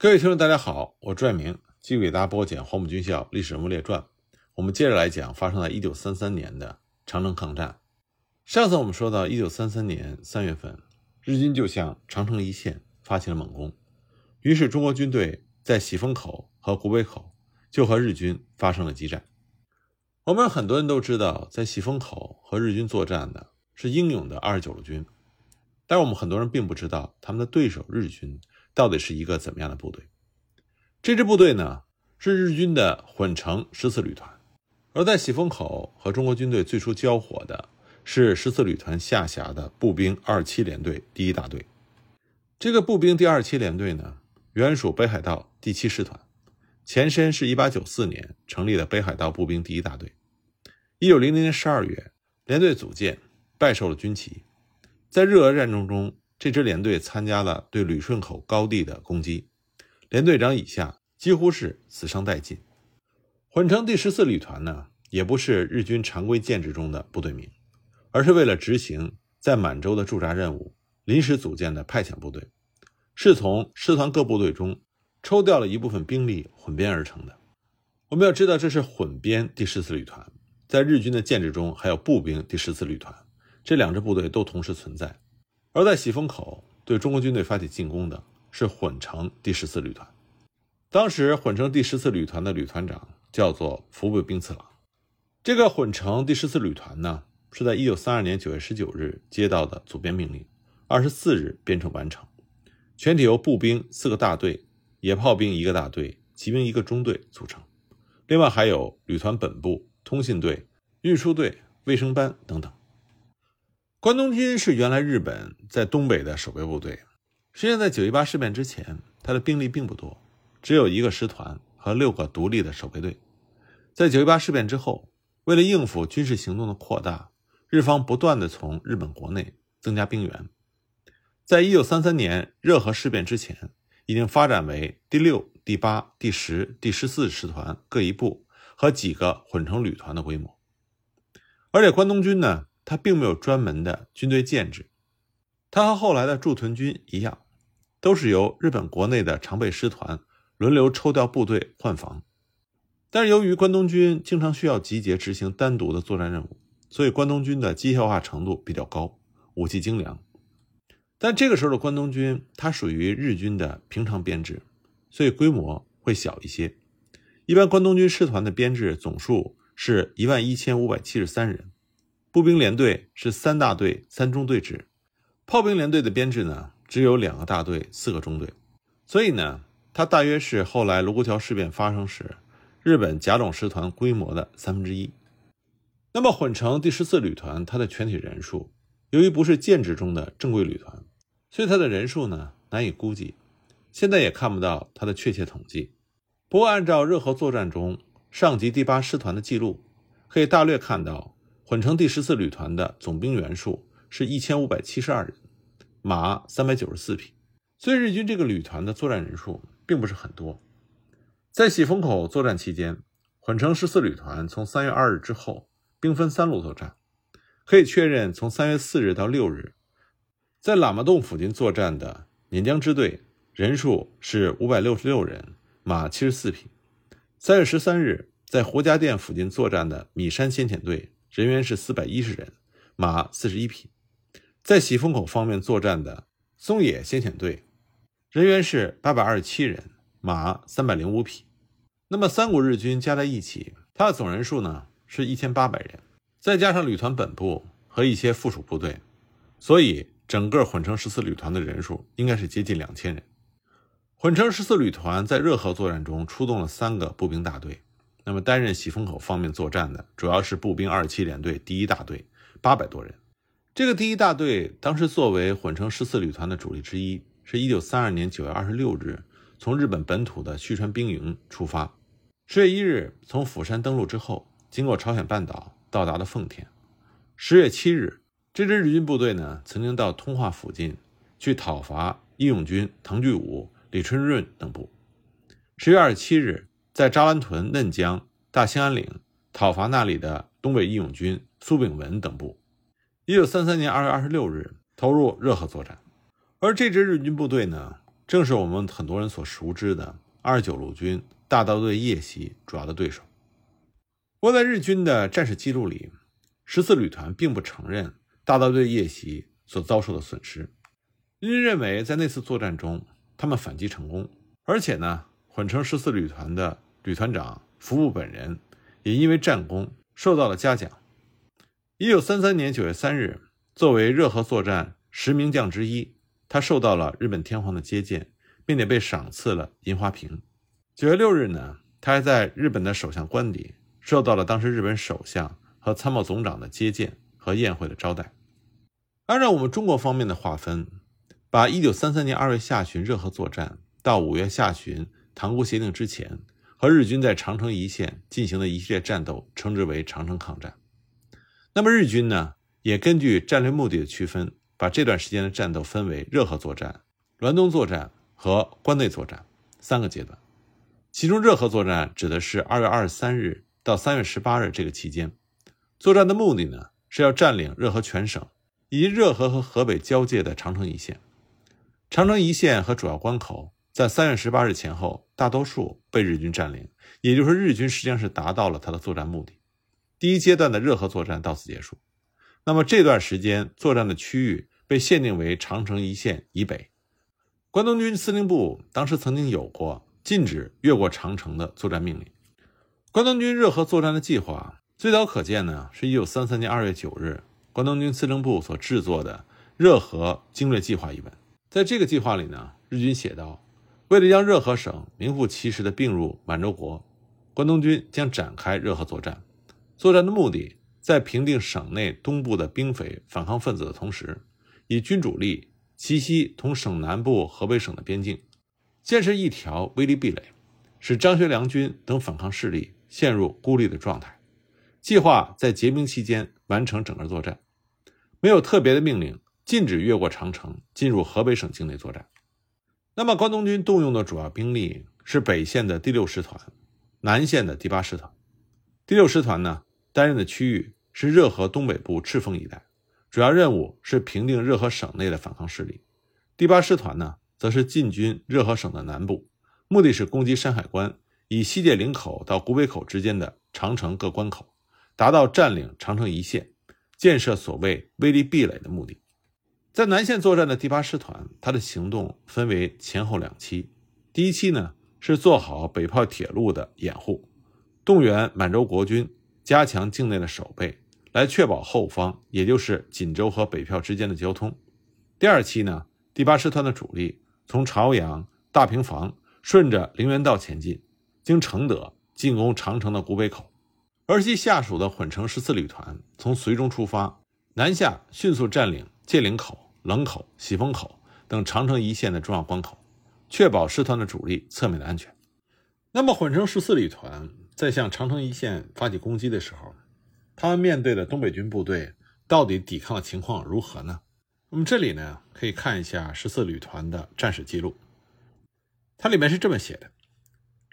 各位听众，大家好，我朱爱明继续给大家播讲《黄埔军校历史人物列传》。我们接着来讲发生在1933年的长城抗战。上次我们说到，1933年3月份，日军就向长城一线发起了猛攻，于是中国军队在喜峰口和古北口就和日军发生了激战。我们很多人都知道，在喜峰口和日军作战的是英勇的29路军，但是我们很多人并不知道他们的对手日军。到底是一个怎么样的部队？这支部队呢，是日军的混成十四旅团，而在喜峰口和中国军队最初交火的是十四旅团下辖的步兵二七联队第一大队。这个步兵第二七联队呢，原属北海道第七师团，前身是一八九四年成立的北海道步兵第一大队。一九零零年十二月，联队组建，拜受了军旗，在日俄战争中。这支连队参加了对旅顺口高地的攻击，连队长以下几乎是死伤殆尽。混成第十四旅团呢，也不是日军常规建制中的部队名，而是为了执行在满洲的驻扎任务临时组建的派遣部队，是从师团各部队中抽调了一部分兵力混编而成的。我们要知道，这是混编第十四旅团，在日军的建制中还有步兵第十四旅团，这两支部队都同时存在。而在喜峰口对中国军队发起进攻的是混成第十四旅团，当时混成第十四旅团的旅团长叫做福部兵次郎。这个混成第十四旅团呢，是在一九三二年九月十九日接到的组编命令，二十四日编成完成，全体由步兵四个大队、野炮兵一个大队、骑兵一个中队组成，另外还有旅团本部、通信队、运输队、卫生班等等。关东军是原来日本在东北的守备部队。实际上，在九一八事变之前，他的兵力并不多，只有一个师团和六个独立的守备队。在九一八事变之后，为了应付军事行动的扩大，日方不断的从日本国内增加兵员。在一九三三年热河事变之前，已经发展为第六、第八、第十、第十四师团各一部和几个混成旅团的规模。而且关东军呢？他并没有专门的军队建制，他和后来的驻屯军一样，都是由日本国内的常备师团轮流抽调部队换防。但是由于关东军经常需要集结执行单独的作战任务，所以关东军的机械化程度比较高，武器精良。但这个时候的关东军，它属于日军的平常编制，所以规模会小一些。一般关东军师团的编制总数是一万一千五百七十三人。步兵连队是三大队三中队制，炮兵连队的编制呢只有两个大队四个中队，所以呢，它大约是后来卢沟桥事变发生时日本甲种师团规模的三分之一。那么混成第十四旅团，它的全体人数由于不是建制中的正规旅团，所以它的人数呢难以估计，现在也看不到它的确切统计。不过按照热河作战中上级第八师团的记录，可以大略看到。混成第十四旅团的总兵员数是一千五百七十二人，马三百九十四匹，所以日军这个旅团的作战人数并不是很多。在喜峰口作战期间，混成十四旅团从三月二日之后兵分三路作战，可以确认从三月四日到六日，在喇嘛洞附近作战的碾江支队人数是五百六十六人，马七十四匹。三月十三日，在胡家店附近作战的米山先遣队。人员是四百一十人，马四十一匹。在喜峰口方面作战的松野先遣队，人员是八百二十七人，马三百零五匹。那么三股日军加在一起，它的总人数呢是一千八百人，再加上旅团本部和一些附属部队，所以整个混成十四旅团的人数应该是接近两千人。混成十四旅团在热河作战中出动了三个步兵大队。那么，担任喜峰口方面作战的主要是步兵二七联队第一大队，八百多人。这个第一大队当时作为混成十四旅团的主力之一，是一九三二年九月二十六日从日本本土的旭川兵营出发，十月一日从釜山登陆之后，经过朝鲜半岛到达了奉天。十月七日，这支日军部队呢曾经到通化附近去讨伐义勇军藤具武、李春润等部。十月二十七日。在扎湾屯、嫩江、大兴安岭讨伐那里的东北义勇军苏炳文等部。一九三三年二月二十六日投入热河作战。而这支日军部队呢，正是我们很多人所熟知的二十九路军大刀队夜袭主要的对手。不过，在日军的战史记录里，十四旅团并不承认大刀队夜袭所遭受的损失。日军认为，在那次作战中，他们反击成功，而且呢，混成十四旅团的旅团长服部本人也因为战功受到了嘉奖。一九三三年九月三日，作为热河作战十名将之一，他受到了日本天皇的接见，并且被赏赐了银花瓶。九月六日呢，他还在日本的首相官邸受到了当时日本首相和参谋总长的接见和宴会的招待。按照我们中国方面的划分。把一九三三年二月下旬热河作战到五月下旬塘沽协定之前，和日军在长城一线进行的一系列战斗称之为长城抗战。那么日军呢，也根据战略目的的区分，把这段时间的战斗分为热河作战、滦东作战和关内作战三个阶段。其中热河作战指的是二月二十三日到三月十八日这个期间，作战的目的呢是要占领热河全省以及热河和河北交界的长城一线。长城一线和主要关口在三月十八日前后大多数被日军占领，也就是，日军实际上是达到了他的作战目的。第一阶段的热河作战到此结束。那么这段时间作战的区域被限定为长城一线以北。关东军司令部当时曾经有过禁止越过长城的作战命令。关东军热河作战的计划最早可见呢，是一九三三年二月九日关东军司令部所制作的《热河经略计划》一文。在这个计划里呢，日军写道：“为了将热河省名副其实的并入满洲国，关东军将展开热河作战。作战的目的，在平定省内东部的兵匪反抗分子的同时，以军主力齐西同省南部河北省的边境，建设一条威力壁垒，使张学良军等反抗势力陷入孤立的状态。计划在结冰期间完成整个作战，没有特别的命令。”禁止越过长城进入河北省境内作战。那么，关东军动用的主要兵力是北线的第六师团、南线的第八师团。第六师团呢，担任的区域是热河东北部赤峰一带，主要任务是平定热河省内的反抗势力。第八师团呢，则是进军热河省的南部，目的是攻击山海关以西界岭口到古北口之间的长城各关口，达到占领长城一线、建设所谓威力壁垒的目的。在南线作战的第八师团，它的行动分为前后两期。第一期呢是做好北炮铁路的掩护，动员满洲国军加强境内的守备，来确保后方，也就是锦州和北票之间的交通。第二期呢，第八师团的主力从朝阳、大平房顺着陵园道前进，经承德进攻长城的古北口，而其下属的混成十四旅团从绥中出发，南下迅速占领界岭口。冷口、喜峰口等长城一线的重要关口，确保师团的主力侧面的安全。那么，混成十四旅团在向长城一线发起攻击的时候，他们面对的东北军部队到底抵抗的情况如何呢？那么这里呢，可以看一下十四旅团的战史记录，它里面是这么写的：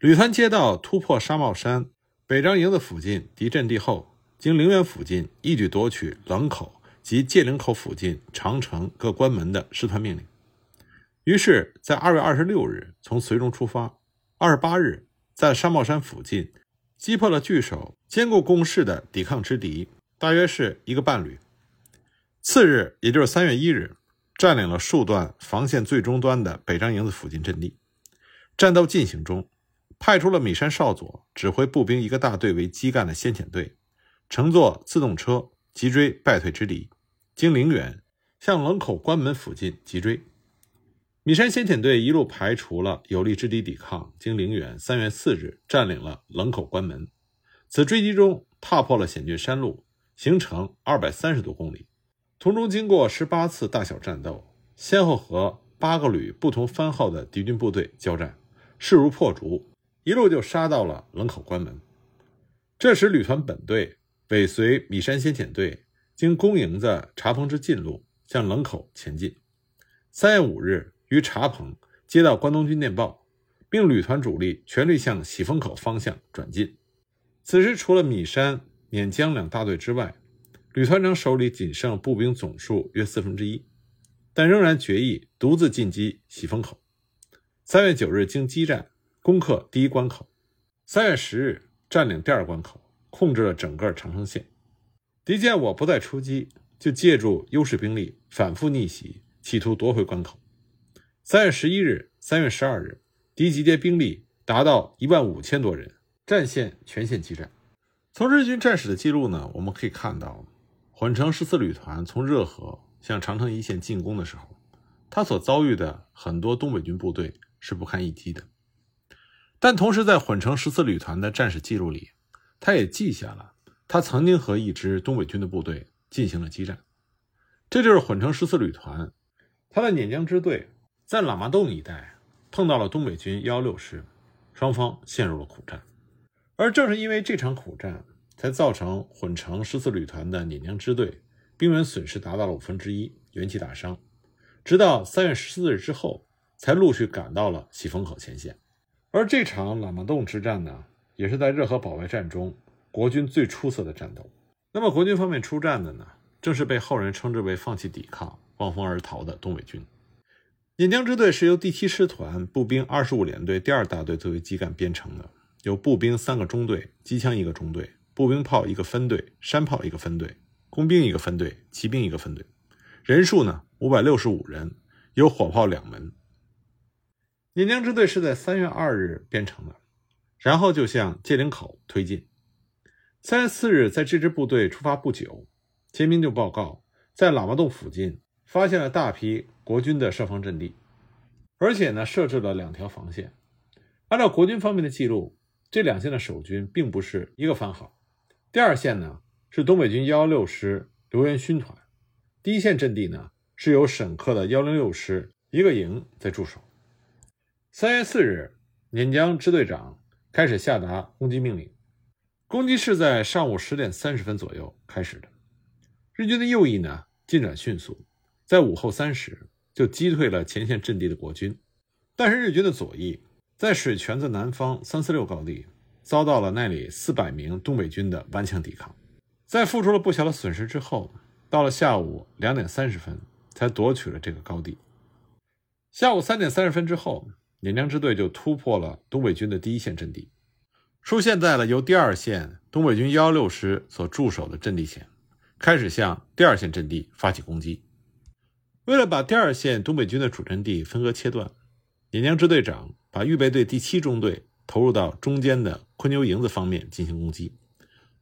旅团接到突破沙帽山北张营子附近敌阵地后，经陵园附近一举夺取冷口。及界岭口附近长城各关门的师团命令，于是，在二月二十六日从绥中出发，二十八日在沙帽山附近击破了据守坚固工事的抵抗之敌，大约是一个半旅。次日，也就是三月一日，占领了数段防线最终端的北张营子附近阵地。战斗进行中，派出了米山少佐指挥步兵一个大队为基干的先遣队，乘坐自动车急追败退之敌。经陵园向冷口关门附近急追，米山先遣队一路排除了有力之敌抵抗，经陵园，三月四日占领了冷口关门。此追击中踏破了险峻山路，行程二百三十多公里，途中经过十八次大小战斗，先后和八个旅不同番号的敌军部队交战，势如破竹，一路就杀到了冷口关门。这时旅团本队尾随米山先遣队。经公营的茶棚之近路向冷口前进。三月五日，于茶棚接到关东军电报，并旅团主力全力向喜峰口方向转进。此时，除了米山、碾江两大队之外，旅团长手里仅剩步兵总数约四分之一，但仍然决意独自进击喜峰口。三月九日经激战攻克第一关口，三月十日占领第二关口，控制了整个长城线。敌见我不再出击，就借助优势兵力反复逆袭，企图夺回关口。三月十一日、三月十二日，敌集结兵力达到一万五千多人，战线全线激战。从日军战史的记录呢，我们可以看到，混成十四旅团从热河向长城一线进攻的时候，他所遭遇的很多东北军部队是不堪一击的。但同时，在混成十四旅团的战史记录里，他也记下了他曾经和一支东北军的部队进行了激战。这就是混成十四旅团，他的碾江支队。在喇嘛洞一带碰到了东北军幺六师，双方陷入了苦战。而正是因为这场苦战，才造成混成十四旅团的碾江支队兵员损失达到了五分之一，元气大伤。直到三月十四日之后，才陆续赶到了喜峰口前线。而这场喇嘛洞之战呢，也是在热河保卫战中国军最出色的战斗。那么国军方面出战的呢，正是被后人称之为放弃抵抗、望风而逃的东北军。引江支队是由第七师团步兵二十五联队第二大队作为基干编成的，有步兵三个中队、机枪一个中队、步兵炮一个分队、山炮一个分队、工兵一个分队、骑兵一个分队，人数呢五百六十五人，有火炮两门。引江支队是在三月二日编成的，然后就向界岭口推进。三月四日，在这支部队出发不久，前明就报告在喇嘛洞附近发现了大批。国军的设防阵地，而且呢设置了两条防线。按照国军方面的记录，这两线的守军并不是一个番号。第二线呢是东北军幺幺六师刘元勋团，第一线阵地呢是由沈克的幺零六师一个营在驻守。三月四日，碾江支队长开始下达攻击命令，攻击是在上午十点三十分左右开始的。日军的右翼呢进展迅速，在午后三时。就击退了前线阵地的国军，但是日军的左翼在水泉子南方三四六高地遭到了那里四百名东北军的顽强抵抗，在付出了不小的损失之后，到了下午两点三十分才夺取了这个高地。下午三点三十分之后，碾江支队就突破了东北军的第一线阵地，出现在了由第二线东北军幺幺六师所驻守的阵地前，开始向第二线阵地发起攻击。为了把第二线东北军的主阵地分割切断，野江支队长把预备队第七中队投入到中间的昆牛营子方面进行攻击，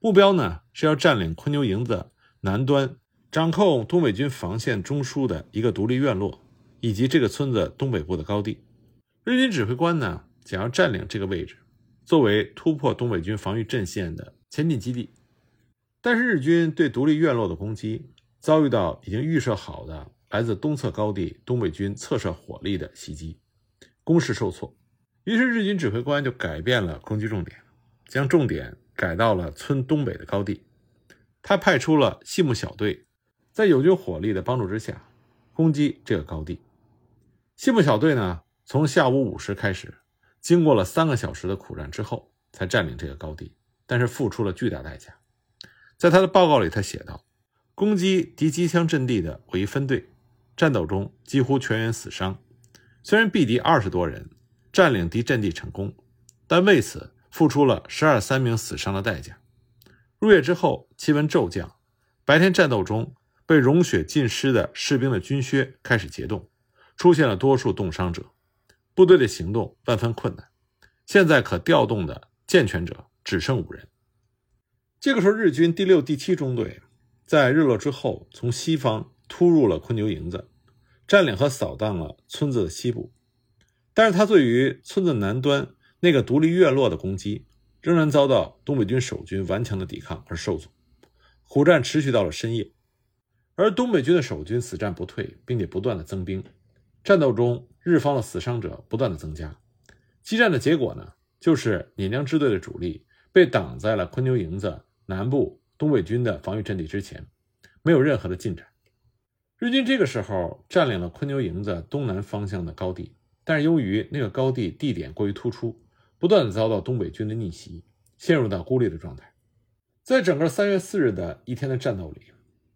目标呢是要占领昆牛营子南端，掌控东北军防线中枢的一个独立院落，以及这个村子东北部的高地。日军指挥官呢想要占领这个位置，作为突破东北军防御阵线的前进基地，但是日军对独立院落的攻击遭遇到已经预设好的。来自东侧高地东北军侧射火力的袭击，攻势受挫，于是日军指挥官就改变了攻击重点，将重点改到了村东北的高地。他派出了细木小队，在友军火力的帮助之下，攻击这个高地。细木小队呢，从下午五时开始，经过了三个小时的苦战之后，才占领这个高地，但是付出了巨大代价。在他的报告里，他写道：“攻击敌机枪阵地的我一分队。”战斗中几乎全员死伤，虽然毙敌二十多人，占领敌阵地成功，但为此付出了十二三名死伤的代价。入夜之后，气温骤降，白天战斗中被融雪浸湿的士兵的军靴开始结冻，出现了多数冻伤者，部队的行动万分困难。现在可调动的健全者只剩五人。这个时候，日军第六、第七中队在日落之后从西方。突入了昆牛营子，占领和扫荡了村子的西部，但是他对于村子南端那个独立院落的攻击，仍然遭到东北军守军顽强的抵抗而受阻。苦战持续到了深夜，而东北军的守军死战不退，并且不断的增兵。战斗中，日方的死伤者不断的增加。激战的结果呢，就是碾江支队的主力被挡在了昆牛营子南部东北军的防御阵地之前，没有任何的进展。日军这个时候占领了昆牛营子东南方向的高地，但是由于那个高地地点过于突出，不断的遭到东北军的逆袭，陷入到孤立的状态。在整个三月四日的一天的战斗里，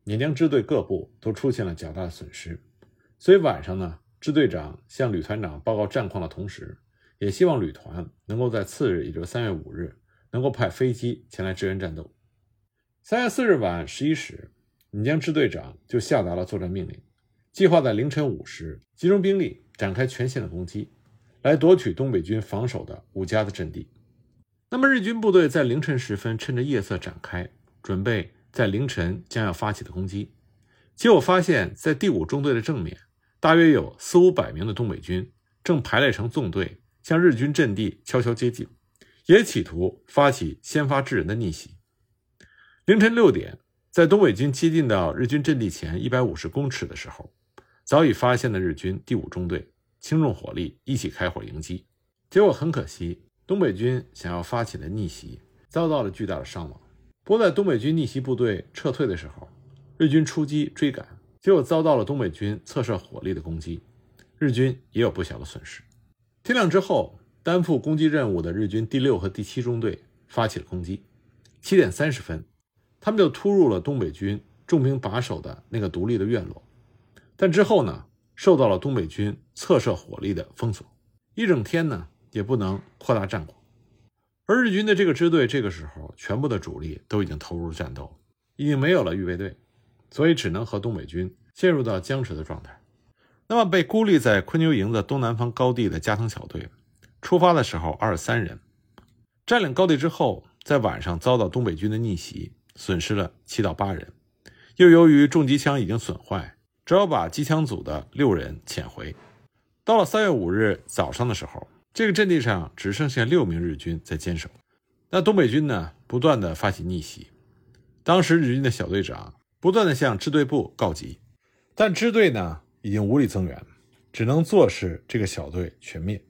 碾江支队各部都出现了较大的损失，所以晚上呢，支队长向旅团长报告战况的同时，也希望旅团能够在次日，也就是三月五日，能够派飞机前来支援战斗。三月四日晚十一时，锦江支队长就下达了作战命令，计划在凌晨五时集中兵力展开全线的攻击，来夺取东北军防守的五家的阵地。那么日军部队在凌晨时分趁着夜色展开，准备在凌晨将要发起的攻击。结果发现，在第五中队的正面，大约有四五百名的东北军正排列成纵队，向日军阵地悄悄接近，也企图发起先发制人的逆袭。凌晨六点，在东北军接近到日军阵地前一百五十公尺的时候，早已发现的日军第五中队轻重火力一起开火迎击，结果很可惜。东北军想要发起的逆袭遭到了巨大的伤亡。不过，在东北军逆袭部队撤退的时候，日军出击追赶，结果遭到了东北军侧射火力的攻击，日军也有不小的损失。天亮之后，担负攻击任务的日军第六和第七中队发起了攻击。七点三十分，他们就突入了东北军重兵把守的那个独立的院落，但之后呢，受到了东北军侧射火力的封锁，一整天呢。也不能扩大战果，而日军的这个支队这个时候全部的主力都已经投入战斗，已经没有了预备队，所以只能和东北军陷入到僵持的状态。那么被孤立在昆牛营的东南方高地的加藤小队，出发的时候二十三人，占领高地之后，在晚上遭到东北军的逆袭，损失了七到八人，又由于重机枪已经损坏，只好把机枪组的六人遣回。到了三月五日早上的时候。这个阵地上只剩下六名日军在坚守，那东北军呢，不断的发起逆袭。当时日军的小队长不断的向支队部告急，但支队呢已经无力增援，只能坐视这个小队全灭。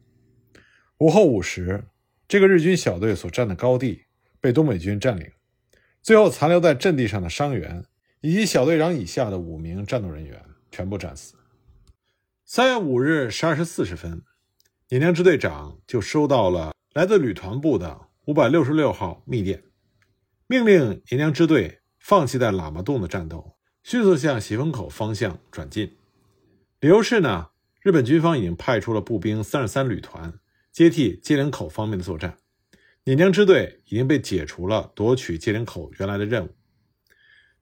午后五时，这个日军小队所占的高地被东北军占领，最后残留在阵地上的伤员以及小队长以下的五名战斗人员全部战死。三月五日十二时四十分。演江支队长就收到了来自旅团部的五百六十六号密电，命令演江支队放弃在喇嘛洞的战斗，迅速向喜峰口方向转进。理由是呢，日本军方已经派出了步兵三十三旅团接替接连口方面的作战，演江支队已经被解除了夺取接连口原来的任务。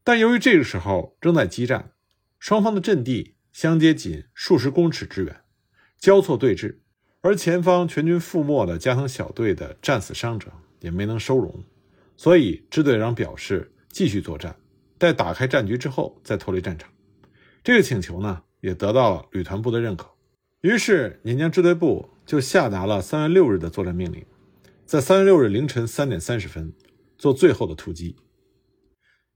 但由于这个时候正在激战，双方的阵地相接仅数十公尺之远，交错对峙。而前方全军覆没的加藤小队的战死伤者也没能收容，所以支队长表示继续作战，待打开战局之后再脱离战场。这个请求呢，也得到了旅团部的认可。于是捻江支队部就下达了三月六日的作战命令，在三月六日凌晨三点三十分做最后的突击。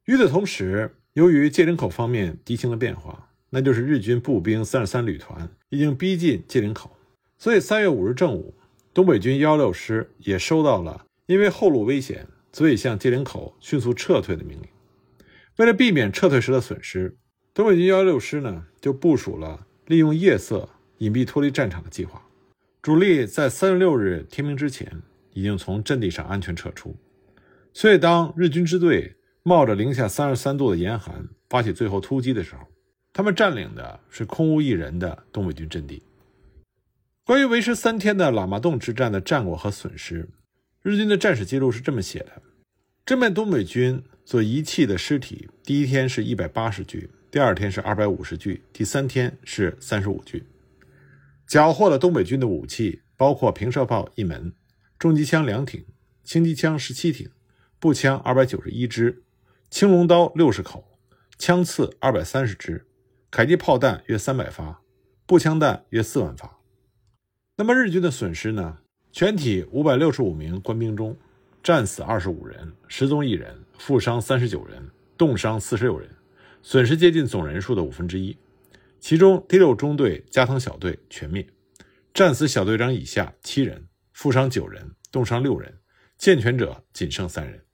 与此同时，由于界岭口方面敌情的变化，那就是日军步兵三十三旅团已经逼近界岭口。所以，三月五日正午，东北军幺六师也收到了因为后路危险，所以向界岭口迅速撤退的命令。为了避免撤退时的损失，东北军幺六师呢就部署了利用夜色隐蔽脱离战场的计划。主力在三月六日天明之前已经从阵地上安全撤出。所以，当日军支队冒着零下三十三度的严寒发起最后突击的时候，他们占领的是空无一人的东北军阵地。关于为时三天的喇嘛洞之战的战果和损失，日军的战史记录是这么写的：正面东北军所遗弃的尸体，第一天是一百八十具，第二天是二百五十具，第三天是三十五具。缴获了东北军的武器，包括平射炮一门、重机枪两挺、轻机枪十七挺、步枪二百九十一支、青龙刀六十口、枪刺二百三十支、迫击炮弹约三百发、步枪弹约四万发。那么日军的损失呢？全体五百六十五名官兵中，战死二十五人，失踪一人，负伤三十九人，冻伤四十六人，损失接近总人数的五分之一。其中第六中队加藤小队全灭，战死小队长以下七人，负伤九人，冻伤六人，健全者仅剩三人。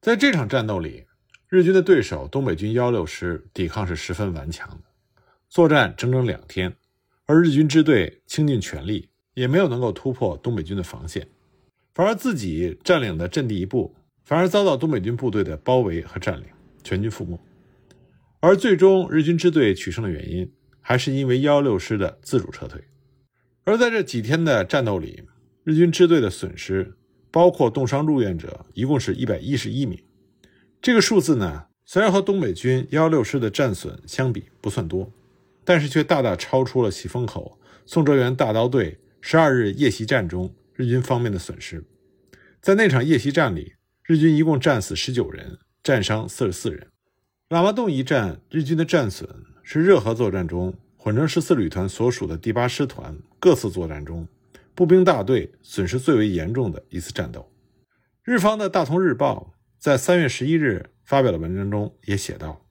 在这场战斗里，日军的对手东北军幺六师抵抗是十分顽强的，作战整整两天。而日军支队倾尽全力，也没有能够突破东北军的防线，反而自己占领的阵地一部，反而遭到东北军部队的包围和占领，全军覆没。而最终日军支队取胜的原因，还是因为幺幺六师的自主撤退。而在这几天的战斗里，日军支队的损失，包括冻伤入院者，一共是一百一十一名。这个数字呢，虽然和东北军幺幺六师的战损相比不算多，但是却大大超出了喜峰口宋哲元大刀队十二日夜袭战中日军方面的损失。在那场夜袭战里，日军一共战死十九人，战伤四十四人。喇嘛洞一战，日军的战损是热河作战中混成十四旅团所属的第八师团各次作战中。步兵大队损失最为严重的一次战斗。日方的大同日报在三月十一日发表的文章中也写道：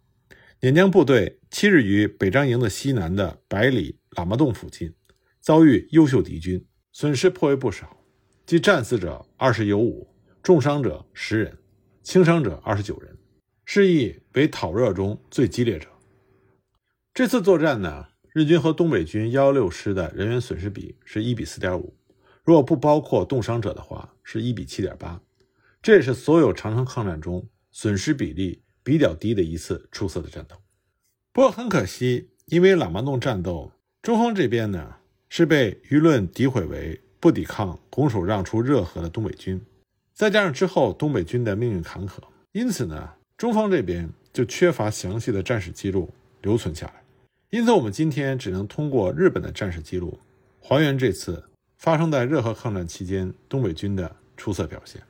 捻江部队七日于北张营的西南的百里喇嘛洞附近遭遇优秀敌军，损失颇为不少，即战死者二十有五，重伤者十人，轻伤者二十九人，是意为讨热中最激烈者。这次作战呢？日军和东北军幺幺六师的人员损失比是一比四点五，如果不包括冻伤者的话，是一比七点八。这也是所有长城抗战中损失比例比较低的一次出色的战斗。不过很可惜，因为喇嘛洞战斗，中方这边呢是被舆论诋毁为不抵抗、拱手让出热河的东北军，再加上之后东北军的命运坎坷，因此呢，中方这边就缺乏详细的战史记录留存下来。因此，我们今天只能通过日本的战史记录，还原这次发生在热河抗战期间东北军的出色表现。